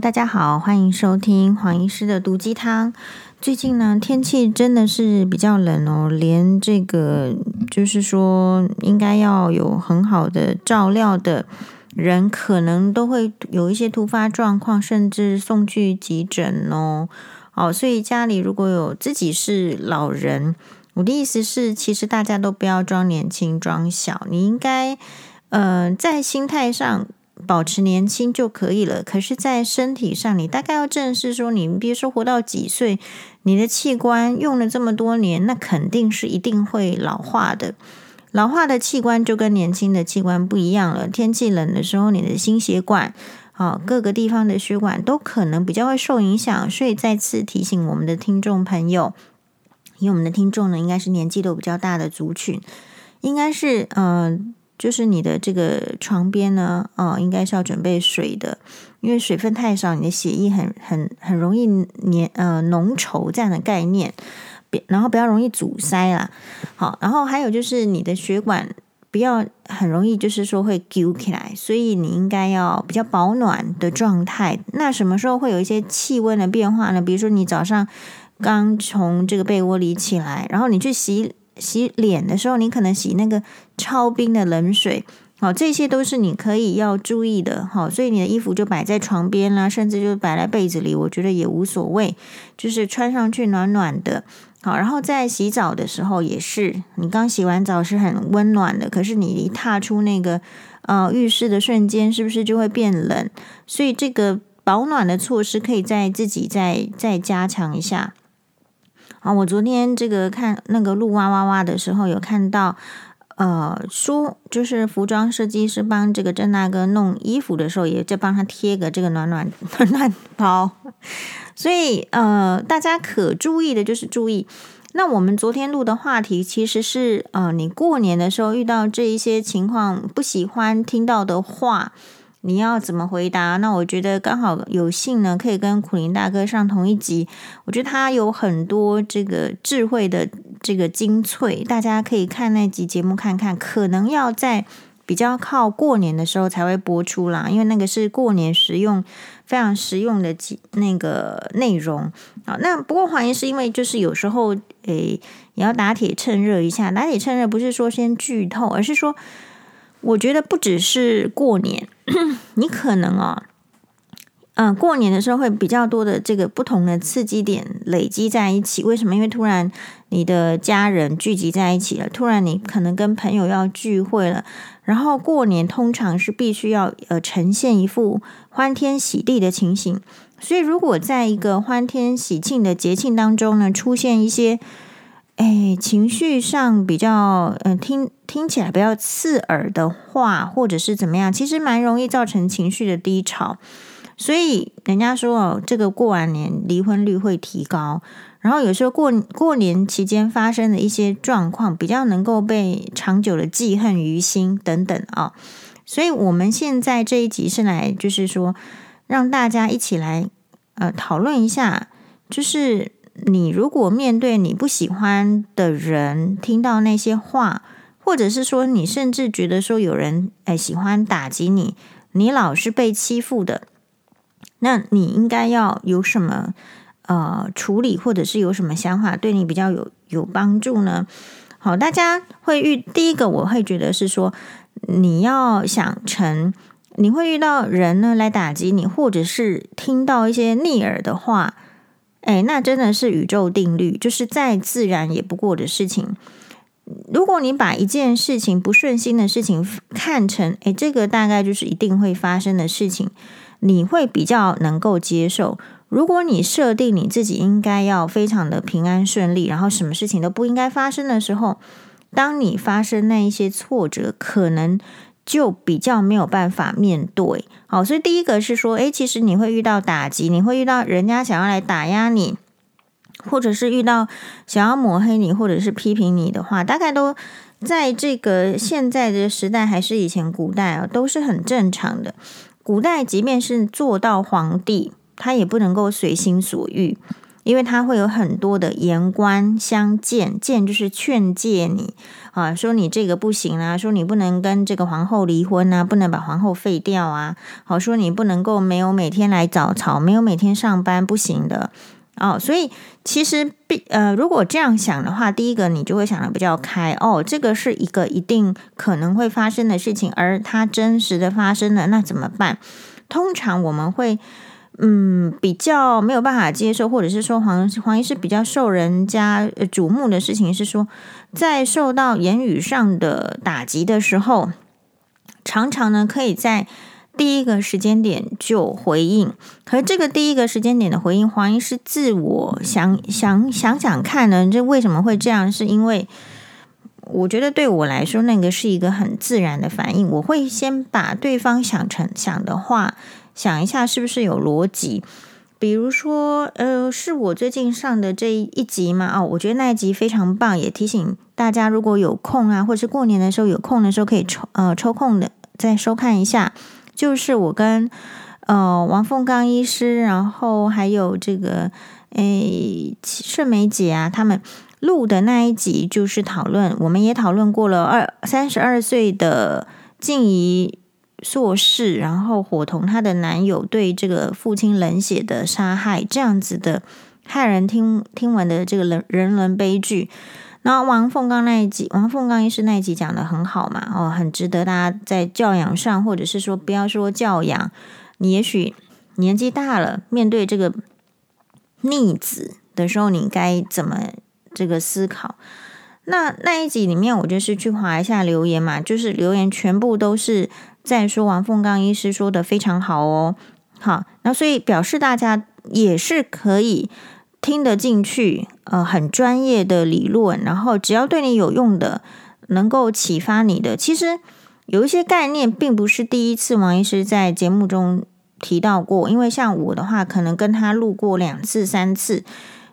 大家好，欢迎收听黄医师的毒鸡汤。最近呢，天气真的是比较冷哦，连这个就是说应该要有很好的照料的人，可能都会有一些突发状况，甚至送去急诊哦。哦，所以家里如果有自己是老人，我的意思是，其实大家都不要装年轻装小，你应该呃在心态上。保持年轻就可以了，可是，在身体上，你大概要正视说，你比如说活到几岁，你的器官用了这么多年，那肯定是一定会老化的。老化的器官就跟年轻的器官不一样了。天气冷的时候，你的心血管，啊，各个地方的血管都可能比较会受影响。所以，再次提醒我们的听众朋友，因为我们的听众呢，应该是年纪都比较大的族群，应该是嗯。就是你的这个床边呢，哦，应该是要准备水的，因为水分太少，你的血液很很很容易黏呃浓稠这样的概念，别然后不要容易阻塞啦。好，然后还有就是你的血管不要很容易就是说会揪起来，所以你应该要比较保暖的状态。那什么时候会有一些气温的变化呢？比如说你早上刚从这个被窝里起来，然后你去洗。洗脸的时候，你可能洗那个超冰的冷水，好，这些都是你可以要注意的，好，所以你的衣服就摆在床边啦，甚至就摆在被子里，我觉得也无所谓，就是穿上去暖暖的，好，然后在洗澡的时候也是，你刚洗完澡是很温暖的，可是你一踏出那个呃浴室的瞬间，是不是就会变冷？所以这个保暖的措施可以再自己再再加强一下。啊，我昨天这个看那个录哇哇哇的时候，有看到，呃，说就是服装设计师帮这个郑大哥弄衣服的时候，也在帮他贴个这个暖暖 暖暖包。所以，呃，大家可注意的就是注意。那我们昨天录的话题其实是，呃，你过年的时候遇到这一些情况，不喜欢听到的话。你要怎么回答？那我觉得刚好有幸呢，可以跟苦苓大哥上同一集。我觉得他有很多这个智慧的这个精粹，大家可以看那集节目看看。可能要在比较靠过年的时候才会播出啦，因为那个是过年实用非常实用的几那个内容啊。那不过怀疑是因为就是有时候诶也要打铁趁热一下，打铁趁热不是说先剧透，而是说。我觉得不只是过年，你可能哦，嗯、过年的时候会比较多的这个不同的刺激点累积在一起。为什么？因为突然你的家人聚集在一起了，突然你可能跟朋友要聚会了。然后过年通常是必须要呃呈现一副欢天喜地的情形，所以如果在一个欢天喜庆的节庆当中呢，出现一些。哎，情绪上比较，嗯、听听起来比较刺耳的话，或者是怎么样，其实蛮容易造成情绪的低潮。所以人家说哦，这个过完年离婚率会提高。然后有时候过过年期间发生的一些状况，比较能够被长久的记恨于心等等啊、所以我们现在这一集是来，就是说让大家一起来呃讨论一下，就是。你如果面对你不喜欢的人，听到那些话，或者是说你甚至觉得说有人哎喜欢打击你，你老是被欺负的，那你应该要有什么呃处理，或者是有什么想法对你比较有有帮助呢？好，大家会遇第一个，我会觉得是说你要想成你会遇到人呢来打击你，或者是听到一些逆耳的话。哎，那真的是宇宙定律，就是再自然也不过的事情。如果你把一件事情不顺心的事情看成，哎，这个大概就是一定会发生的事情，你会比较能够接受。如果你设定你自己应该要非常的平安顺利，然后什么事情都不应该发生的时候，当你发生那一些挫折，可能。就比较没有办法面对，好，所以第一个是说，诶，其实你会遇到打击，你会遇到人家想要来打压你，或者是遇到想要抹黑你，或者是批评你的话，大概都在这个现在的时代，还是以前古代啊，都是很正常的。古代即便是做到皇帝，他也不能够随心所欲。因为他会有很多的言官相谏，谏就是劝诫你啊，说你这个不行啊，说你不能跟这个皇后离婚啊，不能把皇后废掉啊，好说你不能够没有每天来早朝，没有每天上班不行的哦。所以其实必呃，如果这样想的话，第一个你就会想的比较开哦，这个是一个一定可能会发生的事情，而它真实的发生了，那怎么办？通常我们会。嗯，比较没有办法接受，或者是说黄黄医师比较受人家瞩目的事情是说，在受到言语上的打击的时候，常常呢可以在第一个时间点就回应。可是这个第一个时间点的回应，黄医师自我想想想想看呢，这为什么会这样？是因为我觉得对我来说，那个是一个很自然的反应。我会先把对方想成想的话。想一下是不是有逻辑？比如说，呃，是我最近上的这一集嘛？哦，我觉得那一集非常棒，也提醒大家，如果有空啊，或者是过年的时候有空的时候，可以抽呃抽空的再收看一下。就是我跟呃王凤刚医师，然后还有这个诶顺梅姐啊，他们录的那一集，就是讨论，我们也讨论过了二三十二岁的静怡。硕士，然后伙同她的男友对这个父亲冷血的杀害，这样子的骇人听听闻的这个人人伦悲剧。然后王凤刚那一集，王凤刚医师那一集讲得很好嘛，哦，很值得大家在教养上，或者是说不要说教养，你也许年纪大了，面对这个逆子的时候，你该怎么这个思考？那那一集里面，我就是去划一下留言嘛，就是留言全部都是。再说王凤刚医师说的非常好哦，好，那所以表示大家也是可以听得进去，呃，很专业的理论，然后只要对你有用的，能够启发你的，其实有一些概念并不是第一次王医师在节目中提到过，因为像我的话，可能跟他录过两次、三次，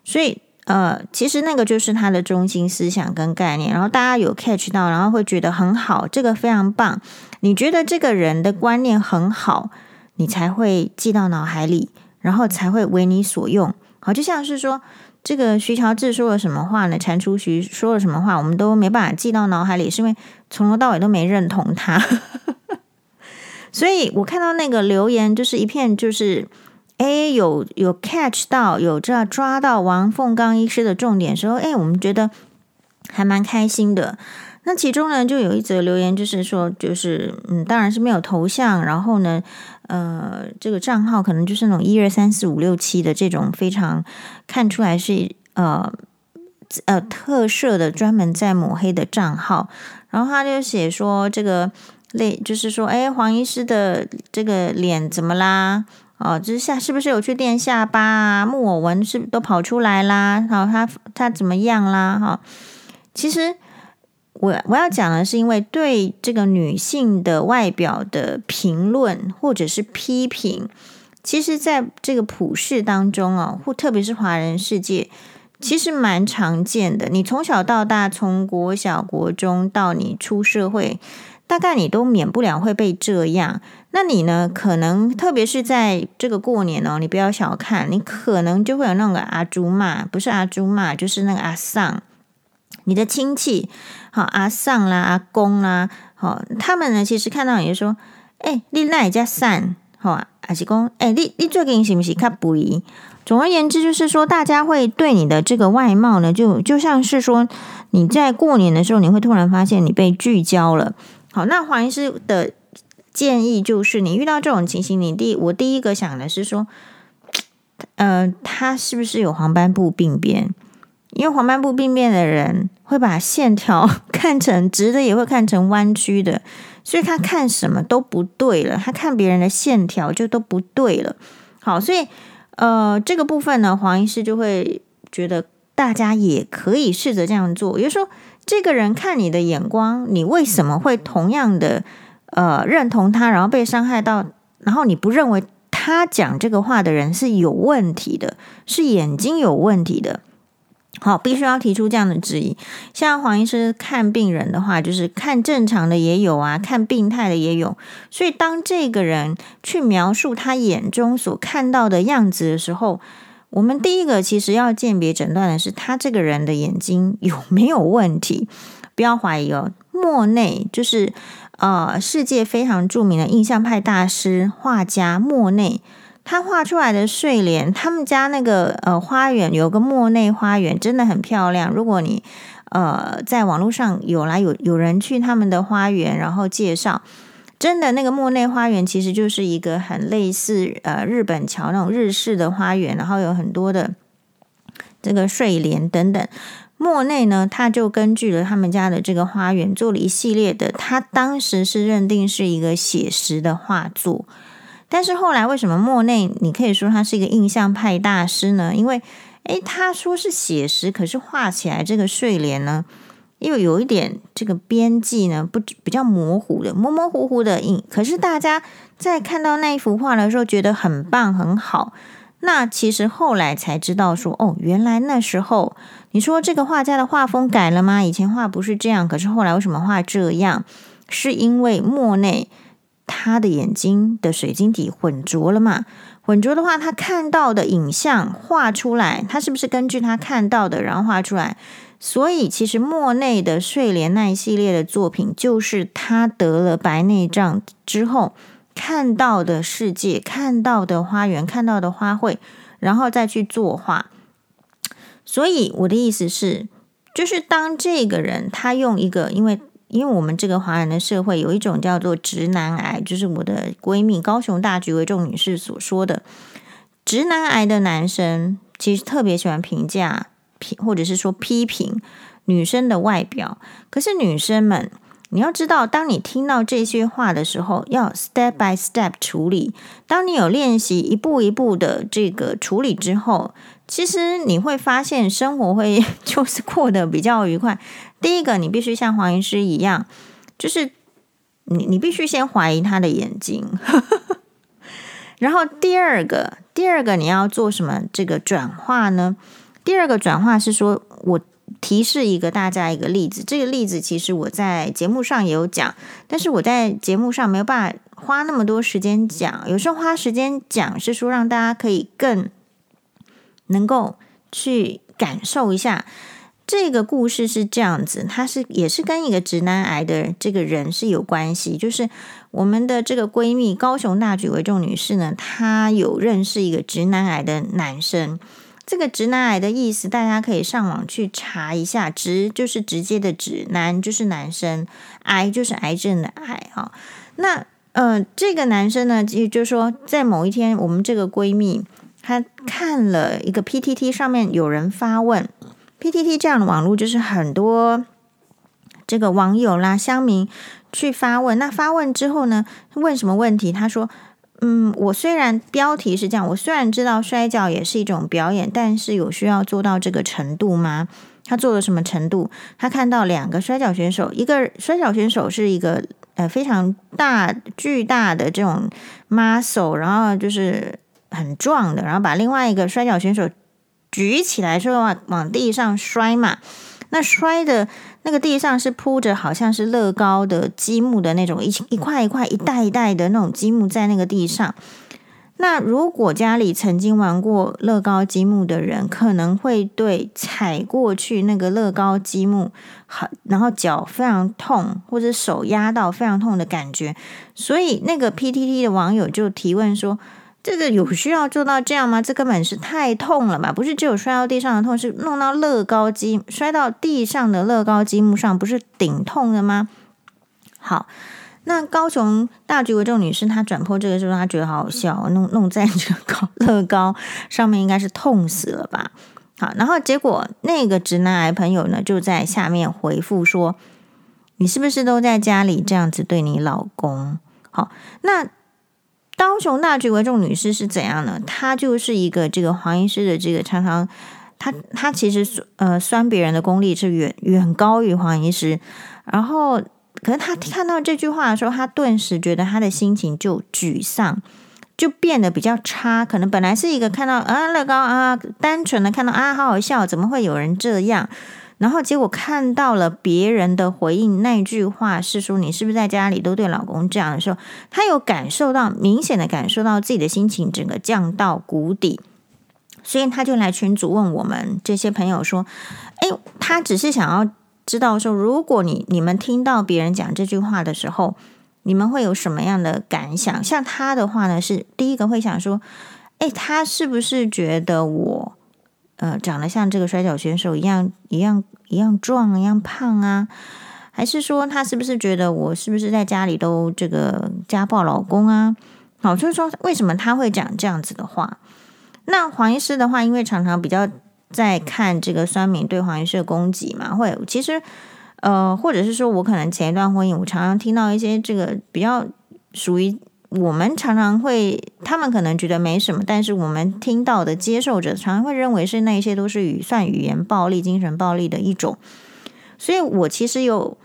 所以。呃，其实那个就是他的中心思想跟概念，然后大家有 catch 到，然后会觉得很好，这个非常棒。你觉得这个人的观念很好，你才会记到脑海里，然后才会为你所用。好，就像是说这个徐乔治说了什么话呢？蟾蜍徐说了什么话，我们都没办法记到脑海里，是因为从头到尾都没认同他。所以我看到那个留言，就是一片就是。哎，有有 catch 到，有这抓到王凤刚医师的重点时候，哎，我们觉得还蛮开心的。那其中呢，就有一则留言，就是说，就是嗯，当然是没有头像，然后呢，呃，这个账号可能就是那种一二三四五六七的这种非常看出来是呃呃特设的专门在抹黑的账号。然后他就写说，这个类就是说，哎，黄医师的这个脸怎么啦？哦，就是下是不是有去垫下巴啊？木偶纹是都跑出来啦？好，他他怎么样啦？哈，其实我我要讲的是，因为对这个女性的外表的评论或者是批评，其实在这个普世当中啊，或特别是华人世界，其实蛮常见的。你从小到大，从国小、国中到你出社会。大概你都免不了会被这样，那你呢？可能特别是在这个过年哦，你不要小看，你可能就会有那个阿朱骂，不是阿朱骂，就是那个阿桑，你的亲戚，好阿桑啦、阿公啦，好，他们呢，其实看到你就说，哎、欸，你那一家散，好啊，还是公，哎、你你最近是不是较肥？总而言之，就是说，大家会对你的这个外貌呢，就就像是说，你在过年的时候，你会突然发现你被聚焦了。好，那黄医师的建议就是，你遇到这种情形，你第我第一个想的是说，呃，他是不是有黄斑部病变？因为黄斑部病变的人会把线条 看成直的，也会看成弯曲的，所以他看什么都不对了，他看别人的线条就都不对了。好，所以呃，这个部分呢，黄医师就会觉得大家也可以试着这样做，也就是说。这个人看你的眼光，你为什么会同样的呃认同他，然后被伤害到，然后你不认为他讲这个话的人是有问题的，是眼睛有问题的？好，必须要提出这样的质疑。像黄医师看病人的话，就是看正常的也有啊，看病态的也有。所以当这个人去描述他眼中所看到的样子的时候，我们第一个其实要鉴别诊断的是他这个人的眼睛有没有问题，不要怀疑哦。莫内就是呃世界非常著名的印象派大师画家莫内，他画出来的睡莲，他们家那个呃花园有个莫内花园，真的很漂亮。如果你呃在网络上有来有有人去他们的花园，然后介绍。真的，那个莫内花园其实就是一个很类似呃日本桥那种日式的花园，然后有很多的这个睡莲等等。莫内呢，他就根据了他们家的这个花园做了一系列的，他当时是认定是一个写实的画作。但是后来为什么莫内你可以说他是一个印象派大师呢？因为诶，他说是写实，可是画起来这个睡莲呢？又有一点这个边际呢，不比较模糊的，模模糊糊的印。可是大家在看到那一幅画的时候，觉得很棒很好。那其实后来才知道说，哦，原来那时候你说这个画家的画风改了吗？以前画不是这样，可是后来为什么画这样？是因为莫内他的眼睛的水晶体混浊了嘛？混浊的话，他看到的影像画出来，他是不是根据他看到的然后画出来？所以，其实莫内的睡莲那一系列的作品，就是他得了白内障之后看到的世界、看到的花园、看到的花卉，然后再去作画。所以，我的意思是，就是当这个人他用一个，因为因为我们这个华人的社会有一种叫做直男癌，就是我的闺蜜高雄大橘为重女士所说的直男癌的男生，其实特别喜欢评价。评或者是说批评女生的外表，可是女生们，你要知道，当你听到这些话的时候，要 step by step 处理。当你有练习一步一步的这个处理之后，其实你会发现生活会 就是过得比较愉快。第一个，你必须像黄医师一样，就是你你必须先怀疑他的眼睛，然后第二个，第二个你要做什么这个转化呢？第二个转化是说，我提示一个大家一个例子。这个例子其实我在节目上也有讲，但是我在节目上没有办法花那么多时间讲。有时候花时间讲是说让大家可以更能够去感受一下这个故事是这样子。它是也是跟一个直男癌的这个人是有关系。就是我们的这个闺蜜高雄大举为重女士呢，她有认识一个直男癌的男生。这个直男癌的意思，大家可以上网去查一下。直就是直接的直，男就是男生，癌就是癌症的癌。哈，那呃，这个男生呢，就就是说，在某一天，我们这个闺蜜她看了一个 PTT 上面有人发问，PTT 这样的网络就是很多这个网友啦、乡民去发问。那发问之后呢，问什么问题？他说。嗯，我虽然标题是这样，我虽然知道摔跤也是一种表演，但是有需要做到这个程度吗？他做了什么程度？他看到两个摔跤选手，一个摔跤选手是一个呃非常大巨大的这种 muscle，然后就是很壮的，然后把另外一个摔跤选手举起来说往往地上摔嘛，那摔的。那个地上是铺着好像是乐高的积木的那种一一块一块一袋一袋的那种积木在那个地上。那如果家里曾经玩过乐高积木的人，可能会对踩过去那个乐高积木，好，然后脚非常痛，或者手压到非常痛的感觉。所以那个 PTT 的网友就提问说。这个有需要做到这样吗？这根本是太痛了吧！不是只有摔到地上的痛，是弄到乐高积摔到地上的乐高积木上，不是顶痛的吗？好，那高雄大橘为重女士她转播这个时候，她觉得好好笑，弄弄在这个高乐高上面，应该是痛死了吧？好，然后结果那个直男癌朋友呢，就在下面回复说：“你是不是都在家里这样子对你老公？”好，那。高雄大橘为重女士是怎样呢？她就是一个这个黄医师的这个常常，她她其实呃酸别人的功力是远远高于黄医师。然后，可是她看到这句话的时候，她顿时觉得她的心情就沮丧，就变得比较差。可能本来是一个看到啊乐高啊，单纯的看到啊好好笑，怎么会有人这样？然后结果看到了别人的回应，那句话是说，你是不是在家里都对老公这样的时候，他有感受到明显的感受到自己的心情整个降到谷底，所以他就来群组问我们这些朋友说：“诶，他只是想要知道说，如果你你们听到别人讲这句话的时候，你们会有什么样的感想？像他的话呢，是第一个会想说：诶，他是不是觉得我呃长得像这个摔角选手一样一样一样壮一样胖啊？还是说他是不是觉得我是不是在家里都这个家暴老公啊？好，就是说为什么他会讲这样子的话？”那黄医师的话，因为常常比较在看这个酸民对黄医师的攻击嘛，会其实呃，或者是说我可能前一段婚姻，我常常听到一些这个比较属于我们常常会，他们可能觉得没什么，但是我们听到的接受者常常会认为是那些都是语算语言暴力、精神暴力的一种，所以我其实有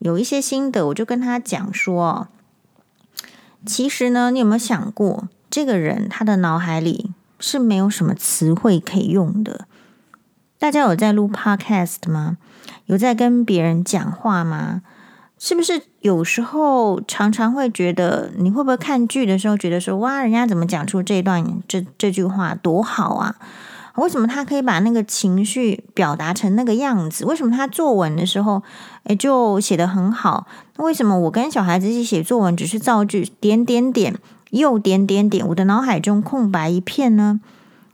有一些心得，我就跟他讲说，其实呢，你有没有想过，这个人他的脑海里？是没有什么词汇可以用的。大家有在录 podcast 吗？有在跟别人讲话吗？是不是有时候常常会觉得，你会不会看剧的时候觉得说，哇，人家怎么讲出这段这这句话多好啊？为什么他可以把那个情绪表达成那个样子？为什么他作文的时候，诶，就写得很好？为什么我跟小孩子一起写作文，只是造句点点点？又点点点，我的脑海中空白一片呢。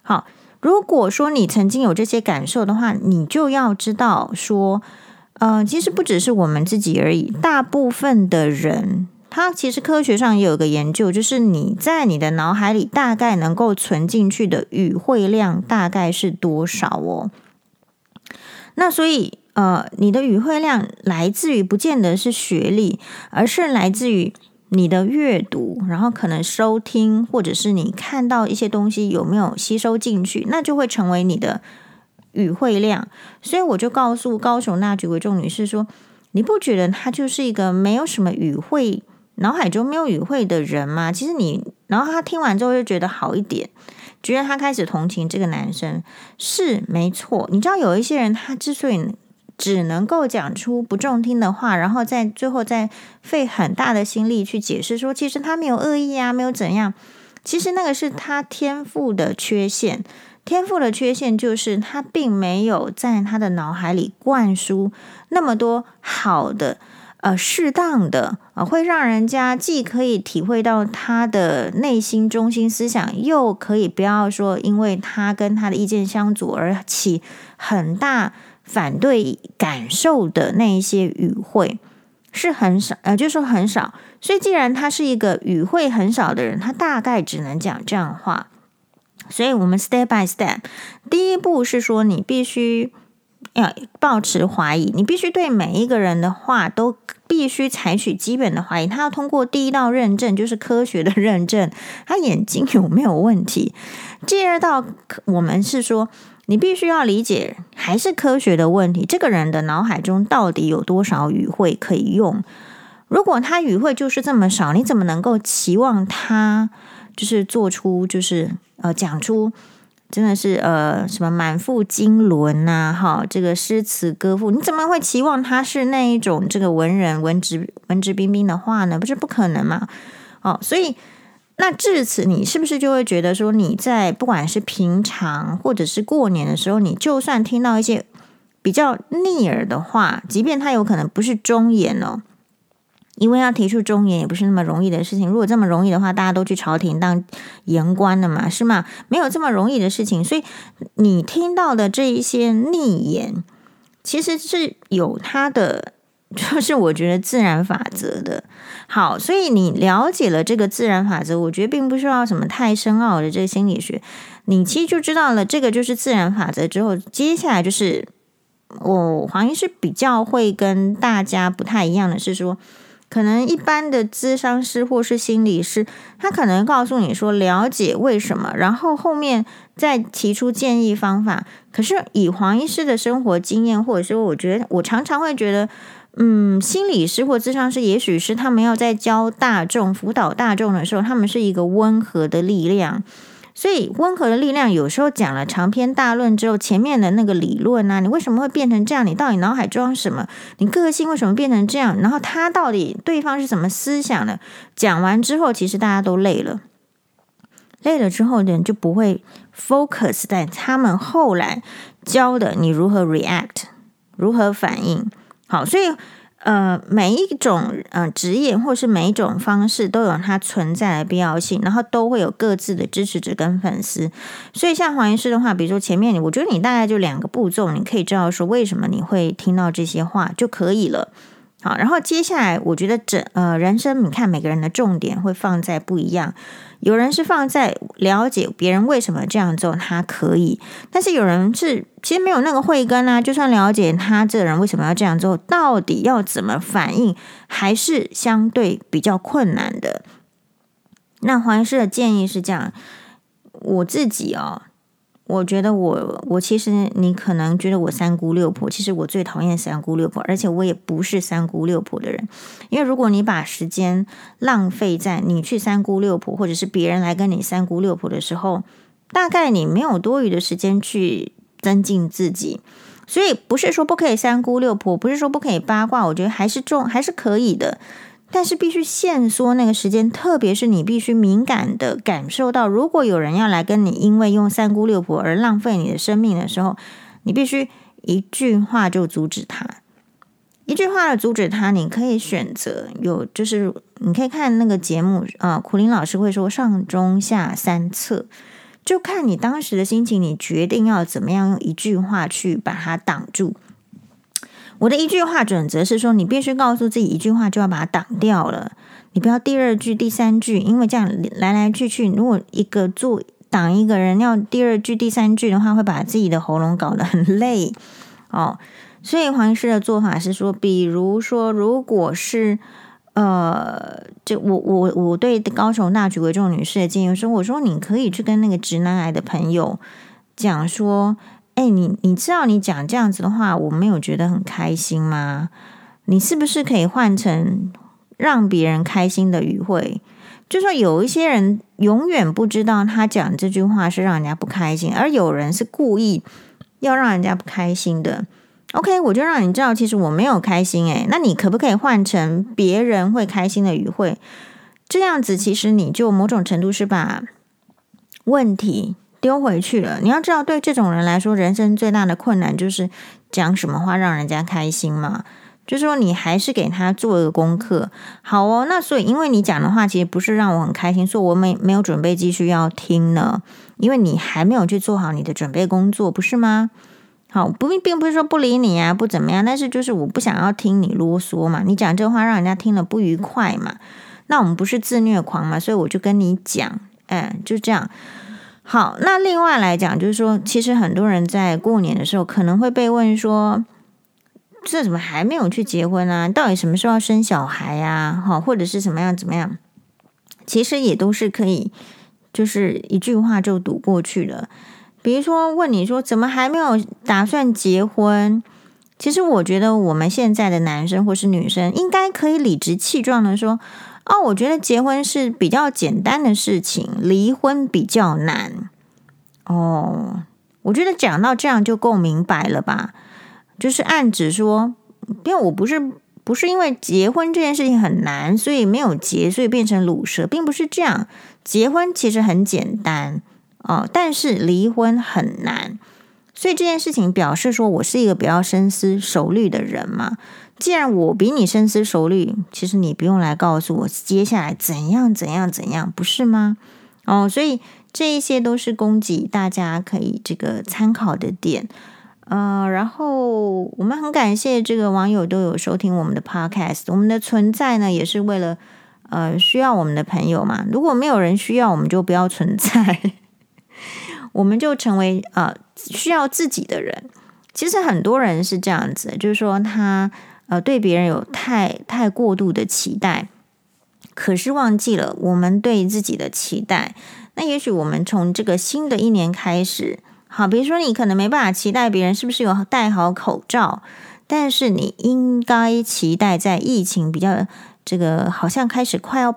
好，如果说你曾经有这些感受的话，你就要知道说，呃，其实不只是我们自己而已，大部分的人，他其实科学上也有个研究，就是你在你的脑海里大概能够存进去的语汇量大概是多少哦。那所以，呃，你的语汇量来自于不见得是学历，而是来自于。你的阅读，然后可能收听，或者是你看到一些东西有没有吸收进去，那就会成为你的语汇量。所以我就告诉高雄那几位众女士说：“你不觉得他就是一个没有什么语汇，脑海中没有语汇的人吗？”其实你，然后他听完之后就觉得好一点，觉得他开始同情这个男生是没错。你知道有一些人，他之所以。只能够讲出不中听的话，然后在最后再费很大的心力去解释说，其实他没有恶意啊，没有怎样。其实那个是他天赋的缺陷，天赋的缺陷就是他并没有在他的脑海里灌输那么多好的、呃适当的啊、呃，会让人家既可以体会到他的内心中心思想，又可以不要说因为他跟他的意见相左而起很大。反对感受的那一些语汇是很少，呃，就说很少。所以，既然他是一个语汇很少的人，他大概只能讲这样话。所以我们 step by step，第一步是说，你必须要抱持怀疑，你必须对每一个人的话都必须采取基本的怀疑。他要通过第一道认证，就是科学的认证，他眼睛有没有问题？第二道，我们是说。你必须要理解，还是科学的问题。这个人的脑海中到底有多少语汇可以用？如果他语汇就是这么少，你怎么能够期望他就是做出就是呃讲出真的是呃什么满腹经纶呐？哈，这个诗词歌赋，你怎么会期望他是那一种这个文人文质文质彬彬的话呢？不是不可能嘛？哦，所以。那至此，你是不是就会觉得说，你在不管是平常或者是过年的时候，你就算听到一些比较逆耳的话，即便他有可能不是忠言哦，因为要提出忠言也不是那么容易的事情。如果这么容易的话，大家都去朝廷当言官了嘛，是吗？没有这么容易的事情。所以你听到的这一些逆言，其实是有它的。就是我觉得自然法则的好，所以你了解了这个自然法则，我觉得并不需要什么太深奥的这个心理学，你其实就知道了这个就是自然法则之后，接下来就是我黄医师比较会跟大家不太一样的是说，可能一般的咨商师或是心理师，他可能告诉你说了解为什么，然后后面再提出建议方法。可是以黄医师的生活经验，或者说我觉得我常常会觉得。嗯，心理师或咨商师，也许是他们要在教大众、辅导大众的时候，他们是一个温和的力量。所以，温和的力量有时候讲了长篇大论之后，前面的那个理论啊，你为什么会变成这样？你到底脑海装什么？你个性为什么变成这样？然后他到底对方是什么思想的？讲完之后，其实大家都累了。累了之后人就不会 focus 在他们后来教的你如何 react，如何反应。好，所以。呃，每一种呃职业或是每一种方式都有它存在的必要性，然后都会有各自的支持者跟粉丝。所以像黄医师的话，比如说前面你，我觉得你大概就两个步骤，你可以知道说为什么你会听到这些话就可以了。好，然后接下来我觉得整呃人生，你看每个人的重点会放在不一样。有人是放在了解别人为什么这样做，他可以；但是有人是其实没有那个慧根啊，就算了解他这个人为什么要这样做，到底要怎么反应，还是相对比较困难的。那黄医师的建议是这样，我自己哦。我觉得我我其实你可能觉得我三姑六婆，其实我最讨厌三姑六婆，而且我也不是三姑六婆的人。因为如果你把时间浪费在你去三姑六婆，或者是别人来跟你三姑六婆的时候，大概你没有多余的时间去增进自己。所以不是说不可以三姑六婆，不是说不可以八卦，我觉得还是重还是可以的。但是必须限缩那个时间，特别是你必须敏感的感受到，如果有人要来跟你因为用三姑六婆而浪费你的生命的时候，你必须一句话就阻止他。一句话的阻止他，你可以选择有，就是你可以看那个节目啊，苦苓老师会说上中下三策，就看你当时的心情，你决定要怎么样用一句话去把它挡住。我的一句话准则是说，你必须告诉自己一句话就要把它挡掉了，你不要第二句、第三句，因为这样来来去去，如果一个做挡一个人要第二句、第三句的话，会把自己的喉咙搞得很累哦。所以黄医师的做法是说，比如说，如果是呃，就我我我对高雄大举为重女士的建议说，我说你可以去跟那个直男癌的朋友讲说。哎，你你知道你讲这样子的话，我没有觉得很开心吗？你是不是可以换成让别人开心的语汇？就说有一些人永远不知道他讲这句话是让人家不开心，而有人是故意要让人家不开心的。OK，我就让你知道，其实我没有开心。哎，那你可不可以换成别人会开心的语汇？这样子其实你就某种程度是把问题。丢回去了。你要知道，对这种人来说，人生最大的困难就是讲什么话让人家开心嘛。就是说，你还是给他做一个功课。好哦，那所以因为你讲的话其实不是让我很开心，所以我没没有准备继续要听呢。因为你还没有去做好你的准备工作，不是吗？好，不并不是说不理你啊，不怎么样，但是就是我不想要听你啰嗦嘛。你讲这话让人家听了不愉快嘛。那我们不是自虐狂嘛，所以我就跟你讲，哎，就这样。好，那另外来讲，就是说，其实很多人在过年的时候可能会被问说，这怎么还没有去结婚啊？到底什么时候要生小孩呀？哈，或者是什么样怎么样？其实也都是可以，就是一句话就堵过去了。比如说问你说，怎么还没有打算结婚？其实我觉得我们现在的男生或是女生应该可以理直气壮的说。哦，我觉得结婚是比较简单的事情，离婚比较难。哦，我觉得讲到这样就够明白了吧？就是暗指说，因为我不是不是因为结婚这件事情很难，所以没有结，所以变成鲁蛇，并不是这样。结婚其实很简单哦，但是离婚很难，所以这件事情表示说我是一个比较深思熟虑的人嘛。既然我比你深思熟虑，其实你不用来告诉我接下来怎样怎样怎样，不是吗？哦，所以这一些都是供给大家可以这个参考的点。呃，然后我们很感谢这个网友都有收听我们的 podcast，我们的存在呢也是为了呃需要我们的朋友嘛。如果没有人需要，我们就不要存在，我们就成为呃需要自己的人。其实很多人是这样子，就是说他。呃，对别人有太太过度的期待，可是忘记了我们对自己的期待。那也许我们从这个新的一年开始，好，比如说你可能没办法期待别人是不是有戴好口罩，但是你应该期待在疫情比较这个好像开始快要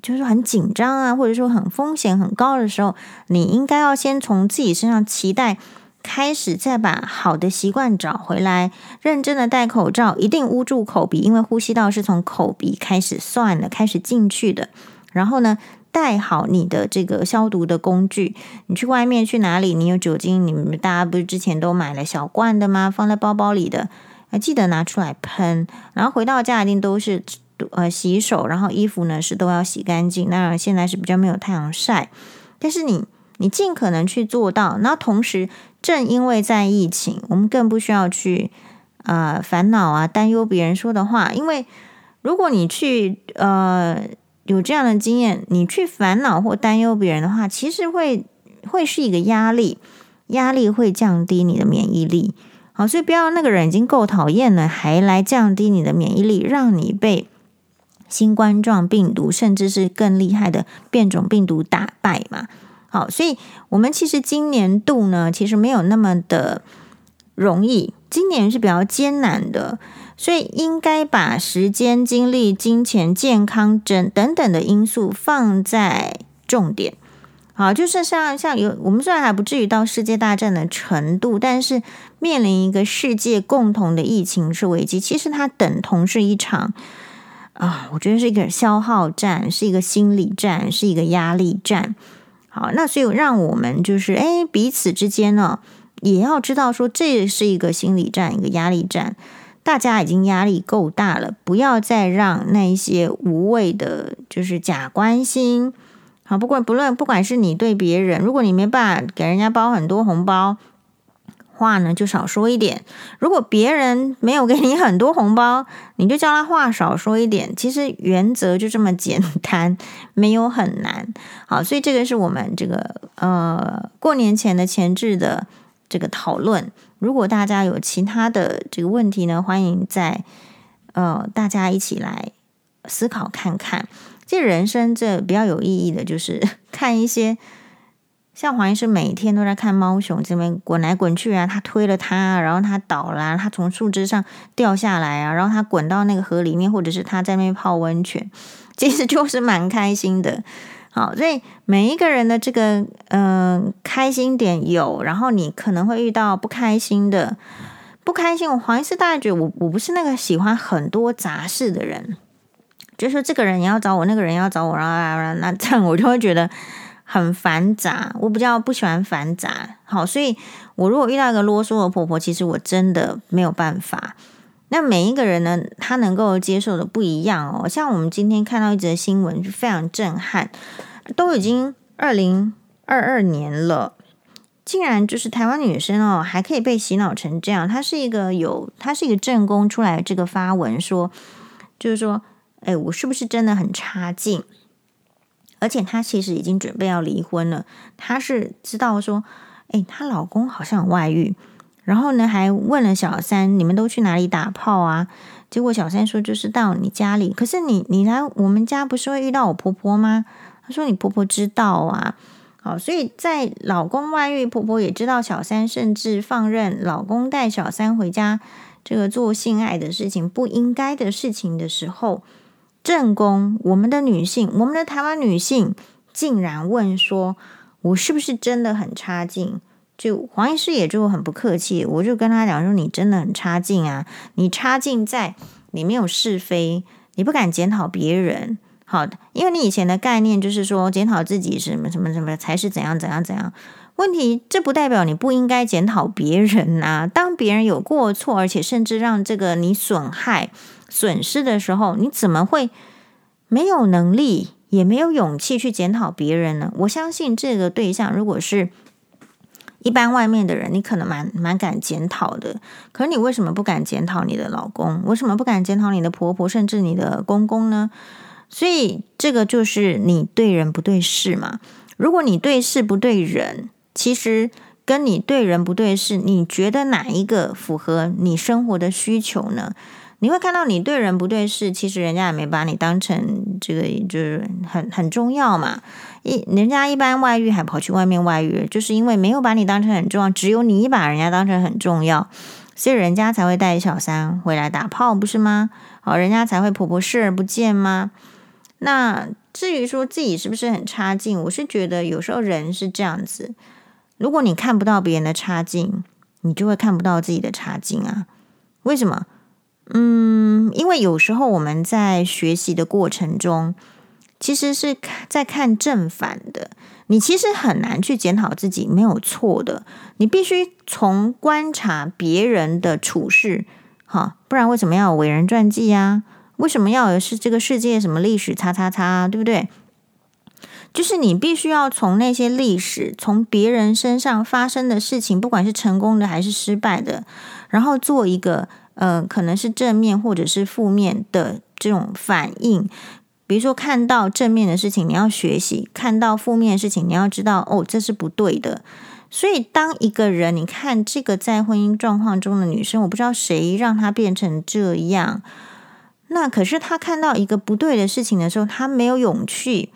就是很紧张啊，或者说很风险很高的时候，你应该要先从自己身上期待。开始再把好的习惯找回来，认真的戴口罩，一定捂住口鼻，因为呼吸道是从口鼻开始算的，开始进去的。然后呢，带好你的这个消毒的工具。你去外面去哪里？你有酒精？你们大家不是之前都买了小罐的吗？放在包包里的，还记得拿出来喷。然后回到家一定都是呃洗手，然后衣服呢是都要洗干净。当然现在是比较没有太阳晒，但是你你尽可能去做到。然后同时，正因为在疫情，我们更不需要去、呃、烦恼啊担忧别人说的话，因为。如果你去呃有这样的经验，你去烦恼或担忧别人的话，其实会会是一个压力，压力会降低你的免疫力。好，所以不要那个人已经够讨厌了，还来降低你的免疫力，让你被新冠状病毒甚至是更厉害的变种病毒打败嘛。好，所以我们其实今年度呢，其实没有那么的容易，今年是比较艰难的。所以应该把时间、精力、金钱、健康等等等的因素放在重点。好，就是像像有我们虽然还不至于到世界大战的程度，但是面临一个世界共同的疫情是危机，其实它等同是一场啊，我觉得是一个消耗战，是一个心理战，是一个压力战。好，那所以让我们就是哎彼此之间呢，也要知道说这是一个心理战，一个压力战。大家已经压力够大了，不要再让那一些无谓的，就是假关心。好，不管不论，不管是你对别人，如果你没办法给人家包很多红包，话呢就少说一点；如果别人没有给你很多红包，你就叫他话少说一点。其实原则就这么简单，没有很难。好，所以这个是我们这个呃过年前的前置的这个讨论。如果大家有其他的这个问题呢，欢迎在呃大家一起来思考看看。这人生这比较有意义的，就是 看一些像黄医师每天都在看猫熊这边滚来滚去啊，他推了他，然后他倒了啊，他从树枝上掉下来啊，然后他滚到那个河里面，或者是他在那边泡温泉，其实就是蛮开心的。好，所以每一个人的这个嗯、呃、开心点有，然后你可能会遇到不开心的，不开心。我黄医师大概觉得我我不是那个喜欢很多杂事的人，就是说这个人也要找我，那个人要找我，然后那这样我就会觉得很繁杂。我比较不喜欢繁杂。好，所以我如果遇到一个啰嗦的婆婆，其实我真的没有办法。那每一个人呢，他能够接受的不一样哦。像我们今天看到一则新闻，就非常震撼。都已经二零二二年了，竟然就是台湾女生哦，还可以被洗脑成这样。她是一个有，她是一个正宫出来这个发文说，就是说，哎，我是不是真的很差劲？而且她其实已经准备要离婚了。她是知道说，哎，她老公好像有外遇。然后呢，还问了小三：“你们都去哪里打炮啊？”结果小三说：“就是到你家里。”可是你你来我们家不是会遇到我婆婆吗？她说：“你婆婆知道啊。”好，所以在老公外遇，婆婆也知道小三，甚至放任老公带小三回家，这个做性爱的事情不应该的事情的时候，正宫我们的女性，我们的台湾女性竟然问说：“我是不是真的很差劲？”就黄医师也就很不客气，我就跟他讲说：“你真的很差劲啊！你差劲在你没有是非，你不敢检讨别人。好，因为你以前的概念就是说检讨自己什么什么什么才是怎样怎样怎样。问题这不代表你不应该检讨别人啊。当别人有过错，而且甚至让这个你损害损失的时候，你怎么会没有能力也没有勇气去检讨别人呢？我相信这个对象如果是。一般外面的人，你可能蛮蛮敢检讨的，可是你为什么不敢检讨你的老公？为什么不敢检讨你的婆婆，甚至你的公公呢？所以这个就是你对人不对事嘛。如果你对事不对人，其实跟你对人不对事，你觉得哪一个符合你生活的需求呢？你会看到你对人不对事，其实人家也没把你当成这个，就是很很重要嘛。一人家一般外遇还跑去外面外遇，就是因为没有把你当成很重要，只有你把人家当成很重要，所以人家才会带小三回来打炮，不是吗？好，人家才会婆婆视而不见吗？那至于说自己是不是很差劲，我是觉得有时候人是这样子，如果你看不到别人的差劲，你就会看不到自己的差劲啊。为什么？嗯，因为有时候我们在学习的过程中，其实是在看正反的。你其实很难去检讨自己，没有错的。你必须从观察别人的处事，哈，不然为什么要有伟人传记呀？为什么要有是这个世界什么历史叉叉叉，对不对？就是你必须要从那些历史，从别人身上发生的事情，不管是成功的还是失败的，然后做一个呃，可能是正面或者是负面的这种反应。比如说，看到正面的事情，你要学习；看到负面的事情，你要知道哦，这是不对的。所以，当一个人，你看这个在婚姻状况中的女生，我不知道谁让她变成这样。那可是她看到一个不对的事情的时候，她没有勇气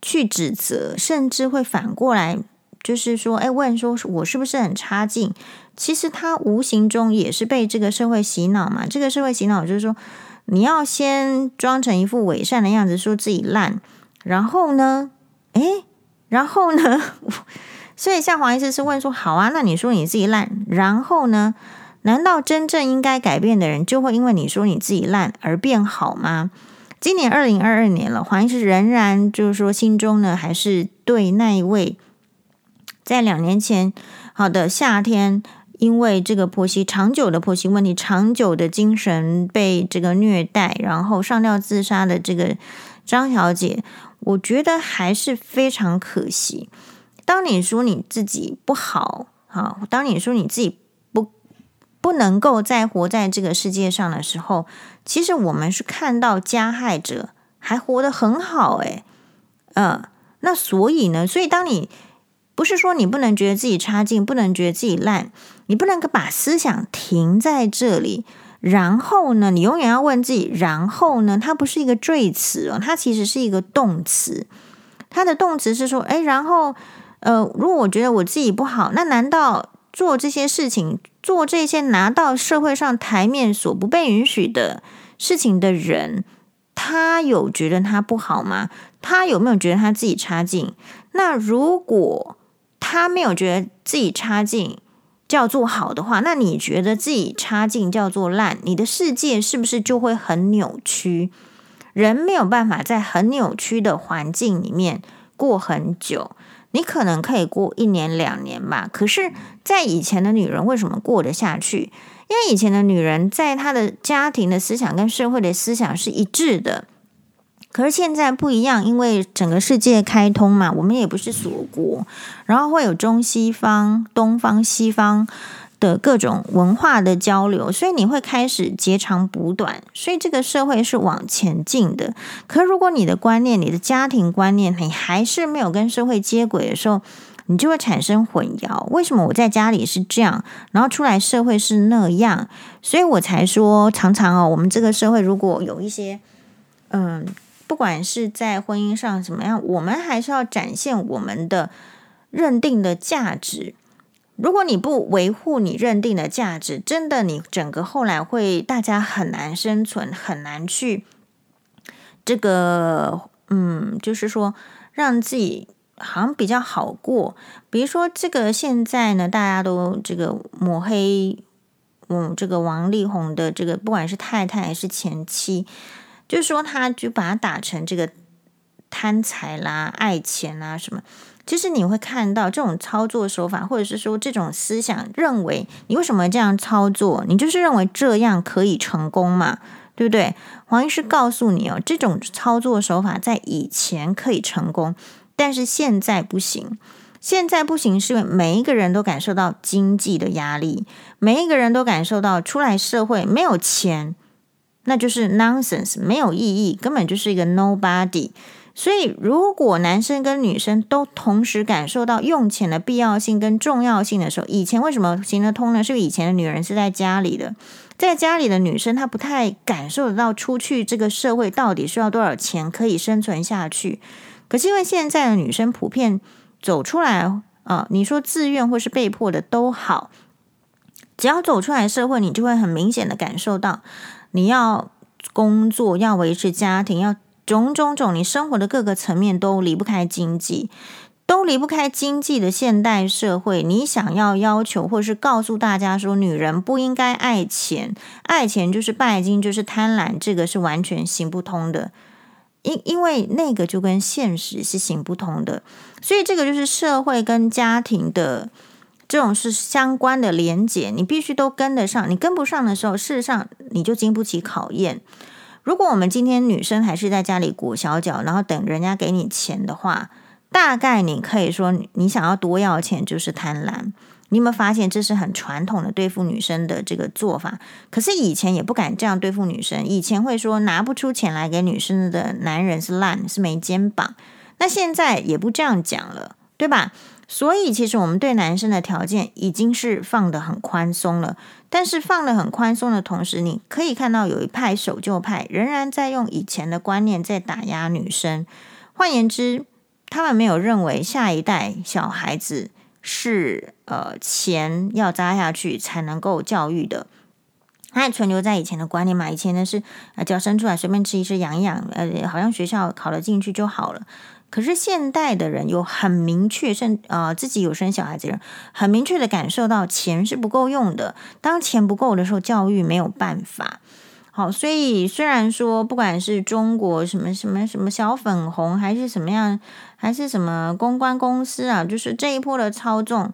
去指责，甚至会反过来，就是说，哎，问说我是不是很差劲？其实他无形中也是被这个社会洗脑嘛。这个社会洗脑就是说。你要先装成一副伪善的样子，说自己烂，然后呢？诶，然后呢？所以像黄医师是问说：好啊，那你说你自己烂，然后呢？难道真正应该改变的人就会因为你说你自己烂而变好吗？今年二零二二年了，黄医师仍然就是说心中呢，还是对那一位在两年前好的夏天。因为这个婆媳长久的婆媳问题，长久的精神被这个虐待，然后上吊自杀的这个张小姐，我觉得还是非常可惜。当你说你自己不好，啊，当你说你自己不不能够再活在这个世界上的时候，其实我们是看到加害者还活得很好，诶，嗯，那所以呢，所以当你。不是说你不能觉得自己差劲，不能觉得自己烂，你不能够把思想停在这里。然后呢，你永远要问自己，然后呢，它不是一个缀词哦，它其实是一个动词。它的动词是说，诶，然后，呃，如果我觉得我自己不好，那难道做这些事情，做这些拿到社会上台面所不被允许的事情的人，他有觉得他不好吗？他有没有觉得他自己差劲？那如果他没有觉得自己差劲叫做好的话，那你觉得自己差劲叫做烂？你的世界是不是就会很扭曲？人没有办法在很扭曲的环境里面过很久。你可能可以过一年两年吧，可是，在以前的女人为什么过得下去？因为以前的女人在她的家庭的思想跟社会的思想是一致的。可是现在不一样，因为整个世界开通嘛，我们也不是锁国，然后会有中西方、东方、西方的各种文化的交流，所以你会开始截长补短，所以这个社会是往前进的。可是如果你的观念、你的家庭观念，你还是没有跟社会接轨的时候，你就会产生混淆。为什么我在家里是这样，然后出来社会是那样？所以我才说，常常哦，我们这个社会如果有一些，嗯。不管是在婚姻上怎么样，我们还是要展现我们的认定的价值。如果你不维护你认定的价值，真的，你整个后来会大家很难生存，很难去这个，嗯，就是说让自己好像比较好过。比如说，这个现在呢，大家都这个抹黑，嗯，这个王力宏的这个，不管是太太还是前妻。就是说，他就把它打成这个贪财啦、爱钱啦什么。其实你会看到这种操作手法，或者是说这种思想，认为你为什么这样操作？你就是认为这样可以成功嘛？对不对？黄医师告诉你哦，这种操作手法在以前可以成功，但是现在不行。现在不行，是因为每一个人都感受到经济的压力，每一个人都感受到出来社会没有钱。那就是 nonsense，没有意义，根本就是一个 nobody。所以，如果男生跟女生都同时感受到用钱的必要性跟重要性的时候，以前为什么行得通呢？是因为以前的女人是在家里的，在家里的女生她不太感受得到出去这个社会到底需要多少钱可以生存下去。可是因为现在的女生普遍走出来啊，你说自愿或是被迫的都好，只要走出来社会，你就会很明显的感受到。你要工作，要维持家庭，要种种种，你生活的各个层面都离不开经济，都离不开经济的现代社会。你想要要求，或是告诉大家说，女人不应该爱钱，爱钱就是拜金，就是贪婪，这个是完全行不通的。因因为那个就跟现实是行不通的，所以这个就是社会跟家庭的这种是相关的连结，你必须都跟得上。你跟不上的时候，事实上你就经不起考验。如果我们今天女生还是在家里裹小脚，然后等人家给你钱的话，大概你可以说你想要多要钱就是贪婪。你有没有发现这是很传统的对付女生的这个做法？可是以前也不敢这样对付女生，以前会说拿不出钱来给女生的男人是烂，是没肩膀。那现在也不这样讲了，对吧？所以其实我们对男生的条件已经是放得很宽松了。但是放得很宽松的同时，你可以看到有一派守旧派仍然在用以前的观念在打压女生。换言之，他们没有认为下一代小孩子是呃钱要砸下去才能够教育的，还存留在以前的观念嘛？以前的是呃，脚生出来随便吃一吃养一养，呃，好像学校考了进去就好了。可是现代的人有很明确，甚呃自己有生小孩子的人很明确的感受到钱是不够用的。当钱不够的时候，教育没有办法。好，所以虽然说不管是中国什么什么什么小粉红，还是什么样，还是什么公关公司啊，就是这一波的操纵，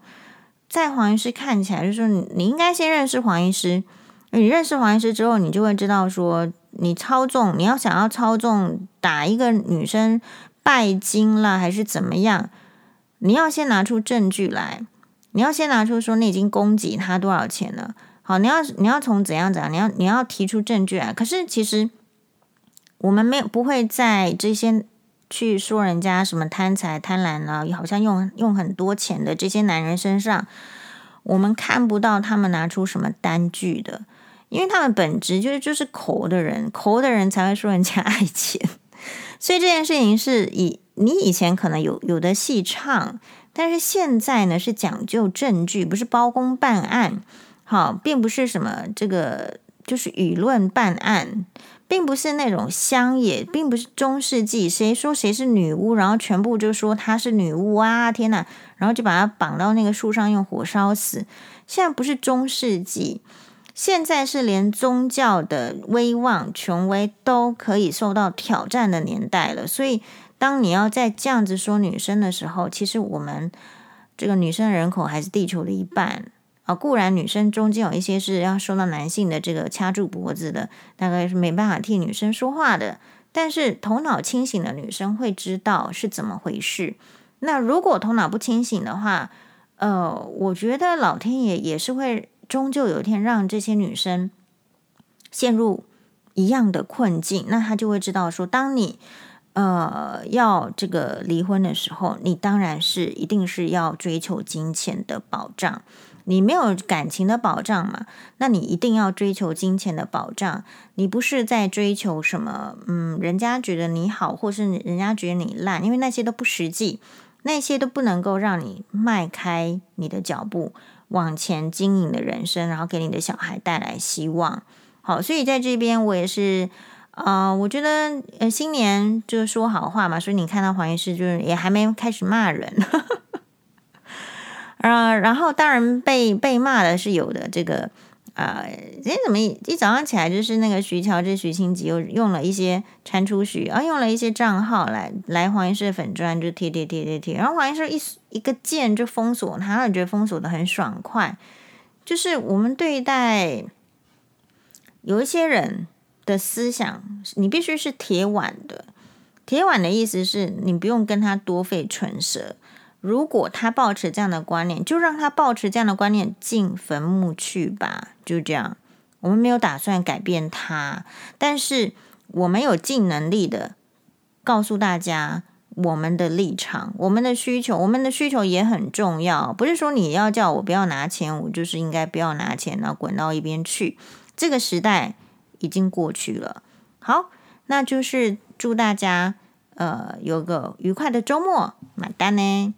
在黄医师看起来，就是你应该先认识黄医师。你认识黄医师之后，你就会知道说，你操纵，你要想要操纵打一个女生。拜金了还是怎么样？你要先拿出证据来，你要先拿出说你已经供给他多少钱了。好，你要你要从怎样怎样，你要你要提出证据来。可是其实我们没有不会在这些去说人家什么贪财贪婪啊，好像用用很多钱的这些男人身上，我们看不到他们拿出什么单据的，因为他们本质就是就是抠的人，抠的人才会说人家爱钱。所以这件事情是以你以前可能有有的戏唱，但是现在呢是讲究证据，不是包公办案，好，并不是什么这个就是舆论办案，并不是那种乡野，并不是中世纪，谁说谁是女巫，然后全部就说她是女巫啊，天哪，然后就把她绑到那个树上用火烧死。现在不是中世纪。现在是连宗教的威望、权威都可以受到挑战的年代了，所以当你要再这样子说女生的时候，其实我们这个女生人口还是地球的一半啊。固然女生中间有一些是要受到男性的这个掐住脖子的，大概是没办法替女生说话的。但是头脑清醒的女生会知道是怎么回事。那如果头脑不清醒的话，呃，我觉得老天爷也是会。终究有一天让这些女生陷入一样的困境，那她就会知道说，当你呃要这个离婚的时候，你当然是一定是要追求金钱的保障，你没有感情的保障嘛，那你一定要追求金钱的保障。你不是在追求什么，嗯，人家觉得你好，或是人家觉得你烂，因为那些都不实际，那些都不能够让你迈开你的脚步。往前经营的人生，然后给你的小孩带来希望。好，所以在这边我也是，呃，我觉得呃，新年就是说好话嘛。所以你看到黄医师就是也还没开始骂人，呃，然后当然被被骂的是有的，这个。啊，今天怎么一一早上起来就是那个徐乔治、徐清吉又用了一些蟾蜍徐，啊用了一些账号来来黄医师粉专就贴贴贴贴贴，然后黄医师一一个键就封锁他，他觉得封锁的很爽快。就是我们对待有一些人的思想，你必须是铁腕的。铁腕的意思是你不用跟他多费唇舌。如果他抱持这样的观念，就让他抱持这样的观念进坟墓去吧。就这样，我们没有打算改变他，但是我们有尽能力的告诉大家我们的立场、我们的需求。我们的需求也很重要，不是说你要叫我不要拿钱，我就是应该不要拿钱，然后滚到一边去。这个时代已经过去了。好，那就是祝大家呃有个愉快的周末，买单呢。